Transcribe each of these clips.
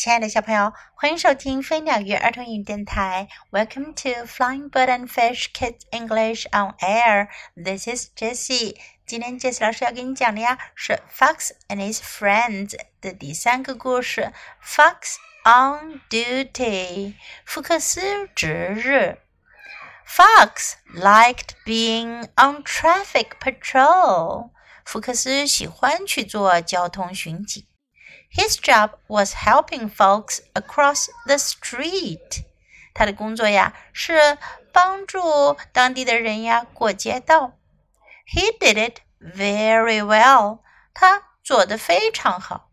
亲爱的小朋友，欢迎收听飞鸟鱼儿童英语电台。Welcome to Flying Bird and Fish Kids English on Air. This is Jessie. 今天 Jessie 老师要给你讲的呀是《Fox and His Friends》的第三个故事。Fox on duty，福克斯值日。Fox liked being on traffic patrol. 福克斯喜欢去做交通巡警。His job was helping folks across the street. 他的工作呀是帮助当地的人呀过街道。He did it very well. 他做得非常好。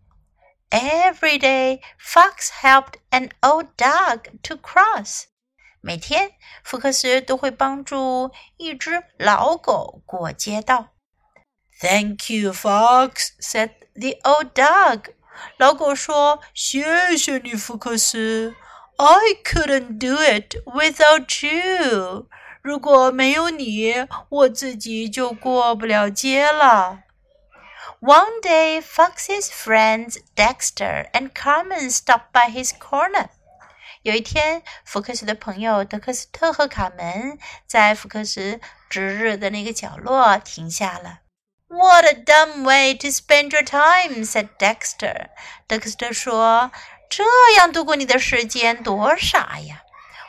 Every day, Fox helped an old dog to cross. 每天，福克斯都会帮助一只老狗过街道。Thank you, Fox," said the old dog. 老狗说：“谢谢你，福克斯。I couldn't do it without you. 如果没有你，我自己就过不了街了。” One day, Fox's friends Dexter and Carmen stopped by his corner. 有一天，福克斯的朋友德克斯特和卡门在福克斯值日的那个角落停下了。What a dumb way to spend your time," said Dexter. 德克斯特说：“这样度过你的时间多傻呀。”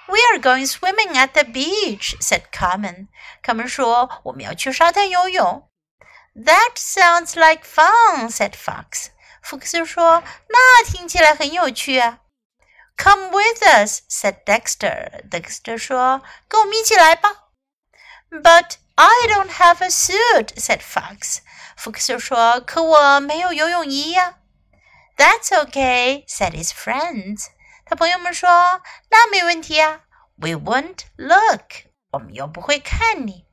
We are going swimming at the beach," said Carmen. 卡门说：“我们要去沙滩游泳。” That sounds like fun," said Fox. 福克斯说：“那听起来很有趣啊。” Come with us," said Dexter. 德克斯特说：“跟我们一起来吧。” But I don't have a suit," said Fox. 福克斯说：“可我没有游泳衣呀。” That's okay," said his friends. 他朋友们说：“那没问题呀。” We won't look. 我们又不会看你。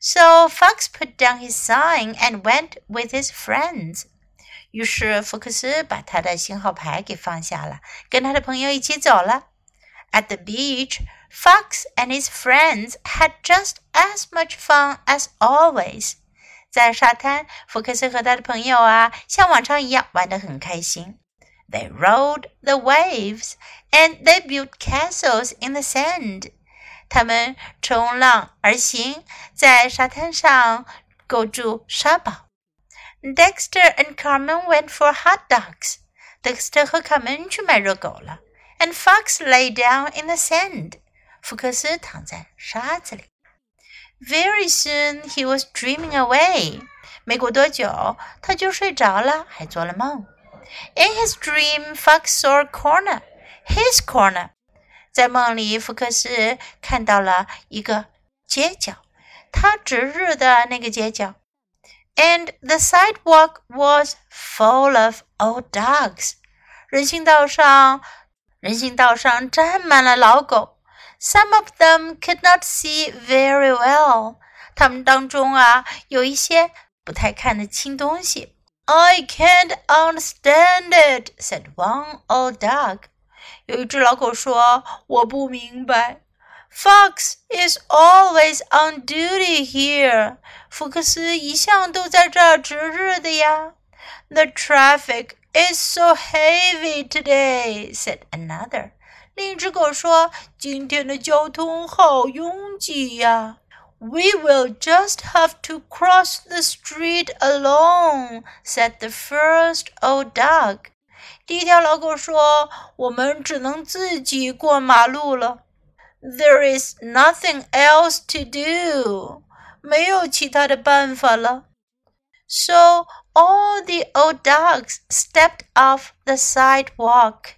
So Fox put down his sign and went with his friends. 于是福克斯把他的信号牌给放下了，跟他的朋友一起走了。At the beach, Fox and his friends had just as much fun as always. 在沙滩，福克斯和他的朋友啊，像往常一样玩得很开心。They rode the waves and they built castles in the sand. 他们冲浪而行，在沙滩上构筑沙堡。Dexter and Carmen went for hot dogs. Dexter 和卡门去买热狗了。And Fox lay down in the sand. 福克斯躺在沙子里。 Very soon he was dreaming away. 没过多久，他就睡着了，还做了梦。In his dream, Fox saw a corner. His corner. 在梦里，福克斯看到了一个街角，他值日的那个街角。And the sidewalk was full of old dogs. 人行道上，人行道上站满了老狗。Some of them could not see very well. 他们当中啊，有一些不太看得清东西。I can't understand it," said one old dog. 有一只老狗说：“我不明白。” Fox is always on duty here. 福克斯一向都在这儿值日的呀。The traffic is so heavy today," said another. 另一只狗说：“今天的交通好拥挤呀。” We will just have to cross the street alone," said the first old dog. 第一条老狗说：“我们只能自己过马路了。” There is nothing else to do. 没有其他的办法了。So all the old dogs stepped off the sidewalk.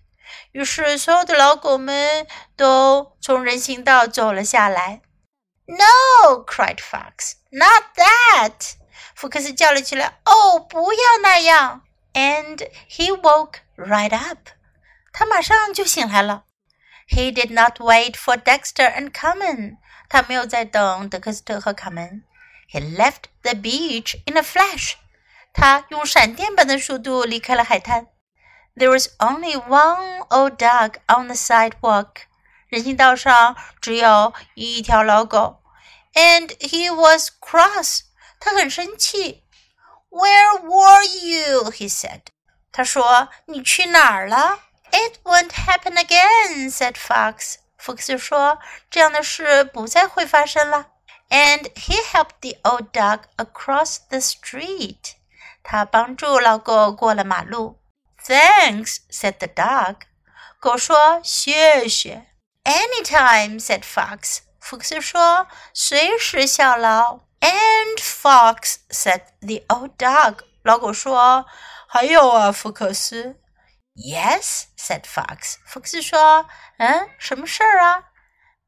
于是所有的老狗们都从人行道走了下来。No! cried Fox. Not that! 福克斯叫了起来：“哦，不要那样！” And he woke right up. 他马上就醒来了。He did not wait for Dexter and Carmen. 他没有在等德克斯特和卡门。He left the beach in a flash. 他用闪电般的速度离开了海滩。There was only one old dog on the sidewalk. 人行道上只有一条老狗。And he was cross. 他很生气。Where were you? He said. 他说：“你去哪儿了？” It won't happen again," said Fox. 福克斯说：“这样的事不再会发生了。” And he helped the old dog across the street. 他帮助老狗过了马路。 Thanks, said the dog. 狗说：“谢谢。” Anytime, said Fox. 福克斯说：“随时效劳。” And Fox said the old dog. 老狗说：“还有啊，福克斯。” Yes, said Fox. 福克斯说：“嗯，什么事儿啊？”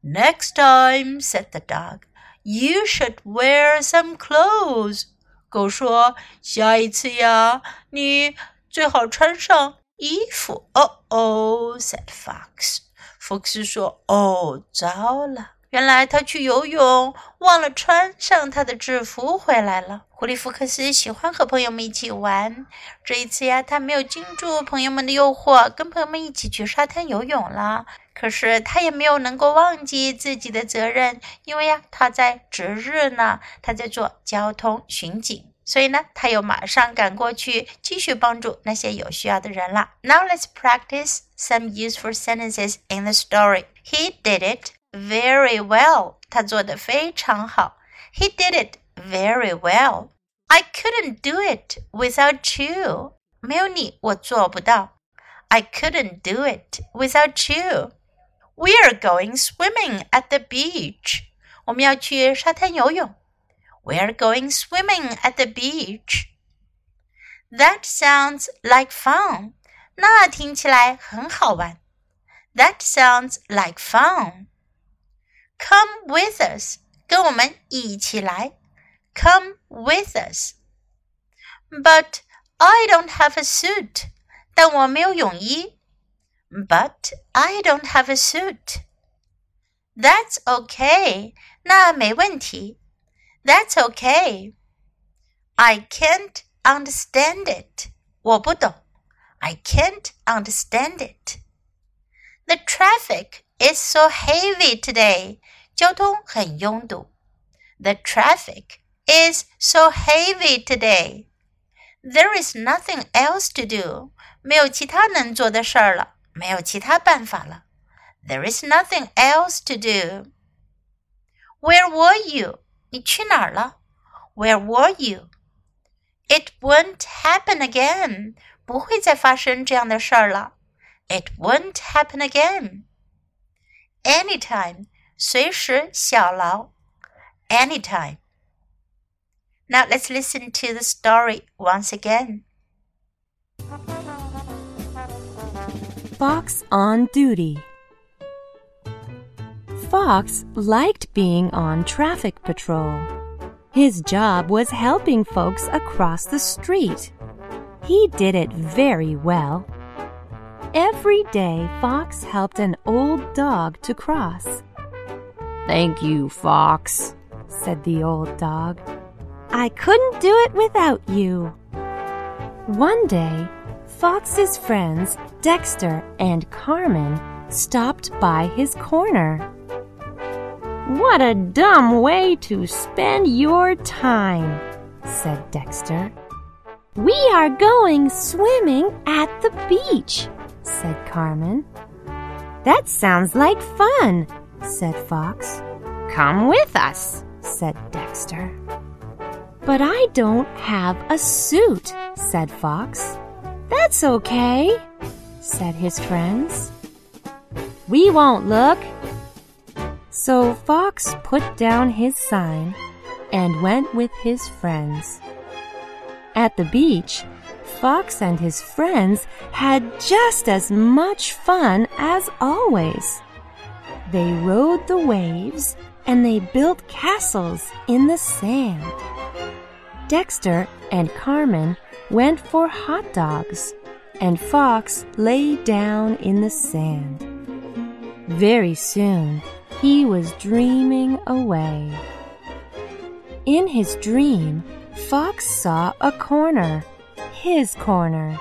Next time, said the dog. You should wear some clothes. 狗说：“下一次呀，你 最好穿上衣服。”哦哦，said Fox。福克斯说：“哦，糟了！原来他去游泳忘了穿上他的制服回来了。”狐狸福克斯喜欢和朋友们一起玩。这一次呀，他没有经住朋友们的诱惑，跟朋友们一起去沙滩游泳了。可是他也没有能够忘记自己的责任，因为呀，他在值日呢，他在做交通巡警，所以呢，他又马上赶过去继续帮助那些有需要的人了。Now let's practice some useful sentences in the story. He did it very well. 他做的非常好。He did it very well. I couldn't do it without you. 没有你，我做不到。I couldn't do it without you. We are going swimming at the beach. 我们要去沙滩游泳。 We are going swimming at the beach. That sounds like fun. 那听起来很好玩。That sounds like fun. Come with us. 跟我们一起来。Come with us. But I don't have a suit. 但我没有泳衣。but I don't have a suit. That's okay. 那没问题。 That's okay. I can't understand it. 我不懂。I can't understand it. The traffic is so heavy today. 交通很拥堵。The traffic is so heavy today. There is nothing else to do. 没有其他能做的事儿了。没有其他办法了。There is nothing else to do. Where were you? 你去哪儿了？Where were you? It won't happen again. 不会再发生这样的事儿了。It won't happen again. Anytime. 随时效劳。Anytime. Now let's listen to the story once again. Fox on Duty Fox liked being on traffic patrol. His job was helping folks across the street. He did it very well. Every day, Fox helped an old dog to cross. Thank you, Fox, said the old dog. I couldn't do it without you. One day, Fox's friends, Dexter and Carmen, stopped by his corner. What a dumb way to spend your time, said Dexter. We are going swimming at the beach, said Carmen. That sounds like fun, said Fox. Come with us, said Dexter. But I don't have a suit, said Fox. That's okay, said his friends. We won't look. So Fox put down his sign and went with his friends. At the beach, Fox and his friends had just as much fun as always. They rode the waves and they built castles in the sand. Dexter and Carmen went for hot dogs, and Fox lay down in the sand. Very soon, he was dreaming away. In his dream, Fox saw a corner, his corner,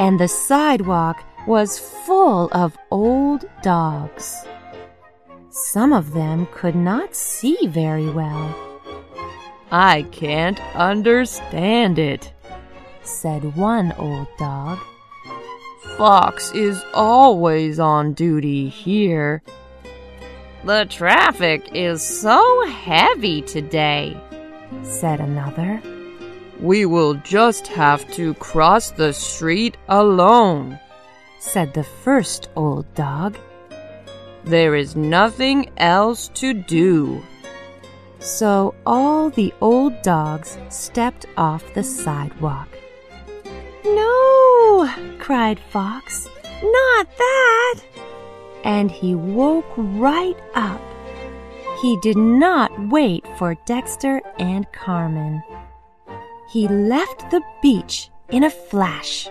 and the sidewalk was full of old dogs. Some of them could not see very well. I can't understand it, said one old dog. fox is always on duty here. The traffic is so heavy today, said another. We will just have to cross the street alone, said the first old dog. There is nothing else to do. So all the old dogs stepped off the sidewalk. No, cried Fox, not that. And he woke right up. He did not wait for Dexter and Carmen. He left the beach in a flash.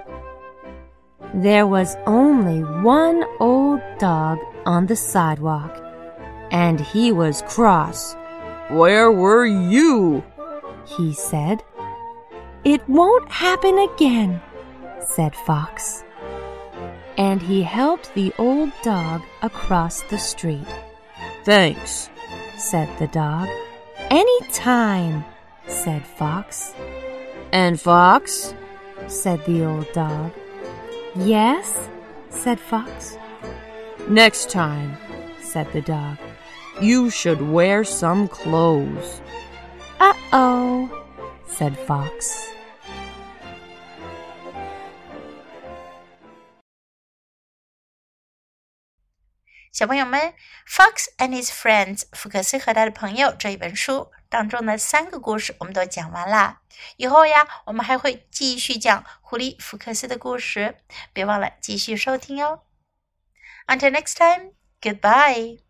There was only one old dog on the sidewalk, and he was cross. Where were you? he said. It won't happen again, said Fox. And he helped the old dog across the street. Thanks, said the dog. Any time, said Fox. And Fox? said the old dog. Yes, said Fox. Next time, said the dog, you should wear some clothes. Uh oh, said Fox. 小朋友们，《Fox and His Friends》福克斯和他的朋友这一本书当中的三个故事我们都讲完啦。以后呀，我们还会继续讲狐狸福克斯的故事，别忘了继续收听哦。Until next time, goodbye.